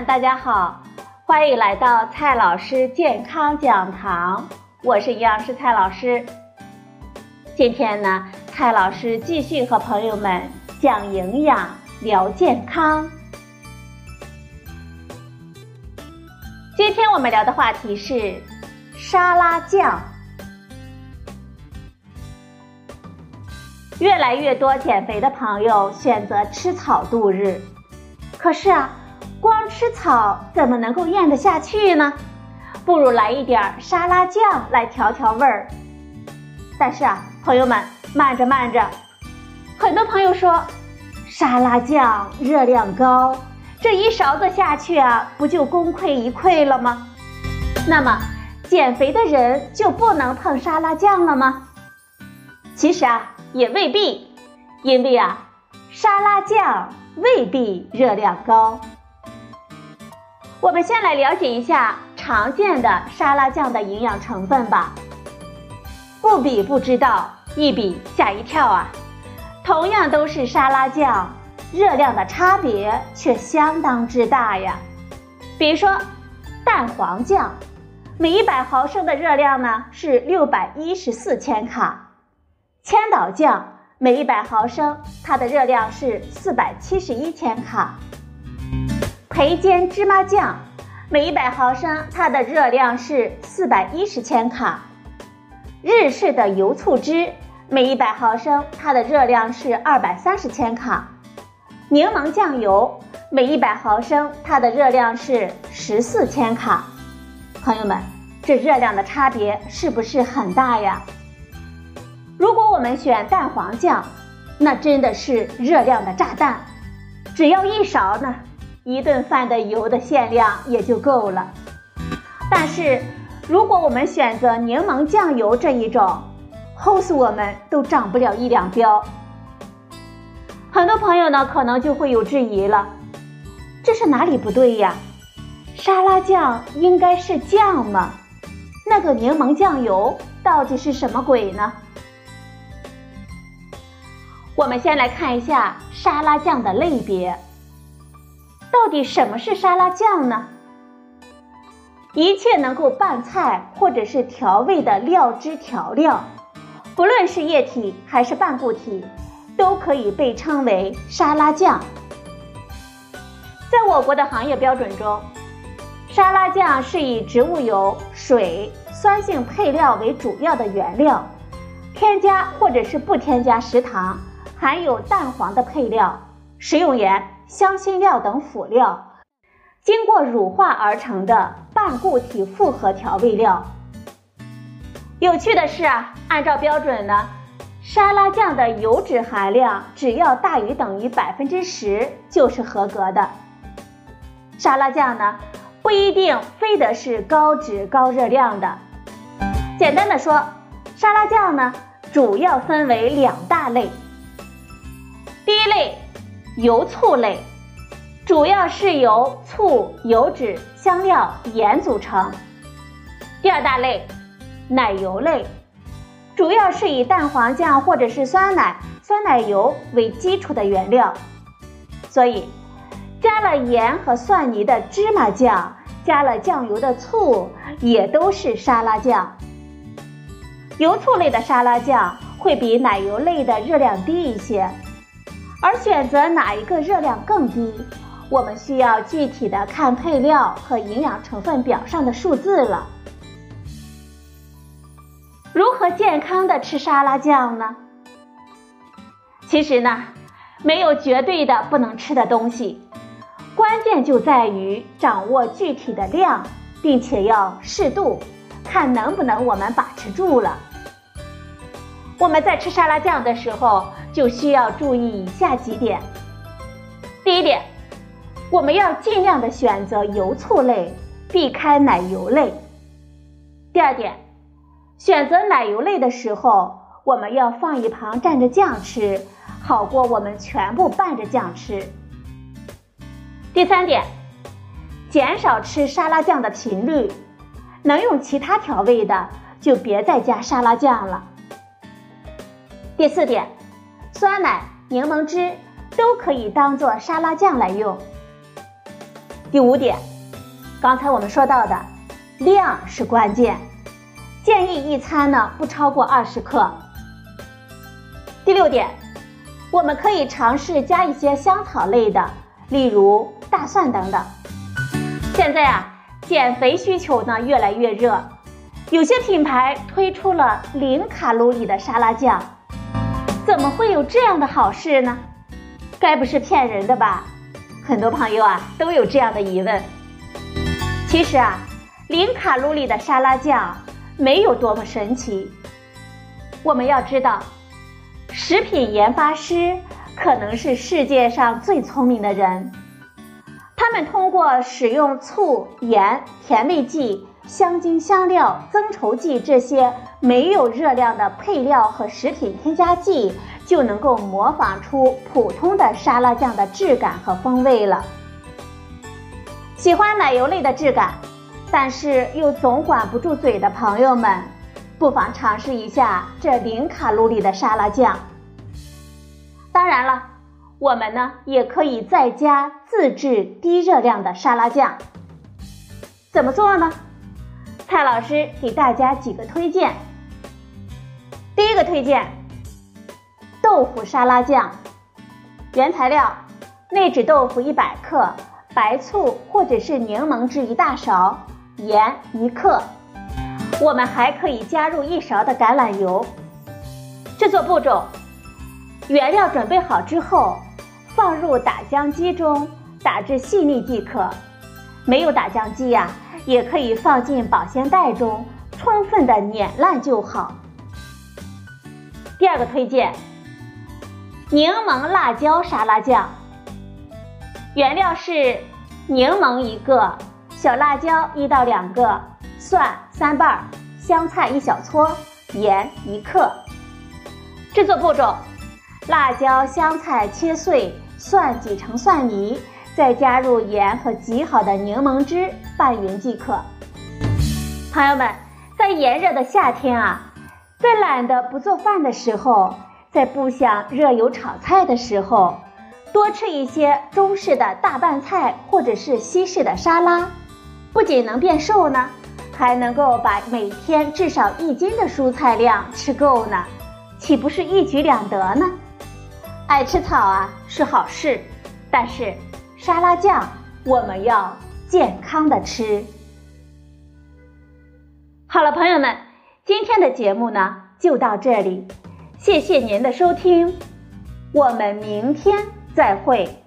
大家好，欢迎来到蔡老师健康讲堂，我是营养师蔡老师。今天呢，蔡老师继续和朋友们讲营养、聊健康。今天我们聊的话题是沙拉酱。越来越多减肥的朋友选择吃草度日，可是啊，吃草怎么能够咽得下去呢？不如来一点沙拉酱来调调味儿。但是啊，朋友们慢着慢着，很多朋友说沙拉酱热量高，这一勺子下去啊，不就功亏一篑了吗？那么减肥的人就不能碰沙拉酱了吗？其实啊。也未必，因为啊，沙拉酱未必热量高。我们先来了解一下常见的沙拉酱的营养成分吧。不比不知道，一比吓一跳啊！同样都是沙拉酱，热量的差别却相当之大呀。比如说，蛋黄酱，每一百毫升的热量呢是六百一十四千卡。千岛酱每一百毫升，它的热量是四百七十一千卡。培煎芝麻酱每一百毫升，它的热量是四百一十千卡。日式的油醋汁每一百毫升，它的热量是二百三十千卡。柠檬酱油每一百毫升，它的热量是十四千卡。朋友们，这热量的差别是不是很大呀？如果我们选蛋黄酱，那真的是热量的炸弹，只要一勺呢，一顿饭的油的限量也就够了。但是，如果我们选择柠檬酱油这一种，齁死我们都长不了一两标。很多朋友呢，可能就会有质疑了，这是哪里不对呀？沙拉酱应该是酱吗？那个柠檬酱油到底是什么鬼呢？我们先来看一下沙拉酱的类别。到底什么是沙拉酱呢？一切能够拌菜或者是调味的料汁调料，不论是液体还是半固体，都可以被称为沙拉酱。在我国的行业标准中，沙拉酱是以植物油、水、酸性配料为主要的原料，添加或者是不添加食糖。含有蛋黄的配料、食用盐、香辛料等辅料，经过乳化而成的半固体复合调味料。有趣的是啊，按照标准呢，沙拉酱的油脂含量只要大于等于百分之十就是合格的。沙拉酱呢，不一定非得是高脂高热量的。简单的说，沙拉酱呢，主要分为两大类。第一类，油醋类，主要是由醋、油脂、香料、盐组成。第二大类，奶油类，主要是以蛋黄酱或者是酸奶、酸奶油为基础的原料。所以，加了盐和蒜泥的芝麻酱，加了酱油的醋，也都是沙拉酱。油醋类的沙拉酱会比奶油类的热量低一些。而选择哪一个热量更低，我们需要具体的看配料和营养成分表上的数字了。如何健康的吃沙拉酱呢？其实呢，没有绝对的不能吃的东西，关键就在于掌握具体的量，并且要适度，看能不能我们把持住了。我们在吃沙拉酱的时候，就需要注意以下几点。第一点，我们要尽量的选择油醋类，避开奶油类。第二点，选择奶油类的时候，我们要放一旁蘸着酱吃，好过我们全部拌着酱吃。第三点，减少吃沙拉酱的频率，能用其他调味的就别再加沙拉酱了。第四点，酸奶、柠檬汁都可以当做沙拉酱来用。第五点，刚才我们说到的量是关键，建议一餐呢不超过二十克。第六点，我们可以尝试加一些香草类的，例如大蒜等等。现在啊，减肥需求呢越来越热，有些品牌推出了零卡路里的沙拉酱，怎么会有这样的好事呢？该不是骗人的吧？很多朋友啊都有这样的疑问。其实啊，零卡路里的沙拉酱没有多么神奇。我们要知道。食品研发师可能是世界上最聪明的人，他们通过使用醋、盐、甜味剂、香精、香料、增稠剂这些没有热量的配料和食品添加剂，就能够模仿出普通的沙拉酱的质感和风味了。喜欢奶油类的质感，但是又总管不住嘴的朋友们。不妨尝试一下这零卡路里的沙拉酱。当然了，我们呢也可以在家自制低热量的沙拉酱。怎么做呢？蔡老师给大家几个推荐。第一个推荐，豆腐沙拉酱。原材料：内酯豆腐一百克，白醋或者是柠檬汁一大勺，盐一克。我们还可以加入一勺的橄榄油。制作步骤：原料准备好之后，放入打浆机中打至细腻即可。没有打浆机呀，也可以放进保鲜袋中，充分的碾烂就好。第二个推荐：柠檬辣椒沙拉酱。原料是柠檬一个，小辣椒一到两个。蒜三瓣，香菜一小撮，盐一克。制作步骤：辣椒、香菜切碎，蒜挤成蒜泥，再加入盐和挤好的柠檬汁拌匀即可。朋友们，在炎热的夏天啊，在懒得不做饭的时候，在不想热油炒菜的时候，多吃一些中式的大拌菜或者是西式的沙拉，不仅能变瘦呢。还能够把每天至少一斤的蔬菜量吃够呢，岂不是一举两得呢？爱吃草啊是好事，但是沙拉酱我们要健康的吃。好了，朋友们，今天的节目呢就到这里，谢谢您的收听，我们明天再会。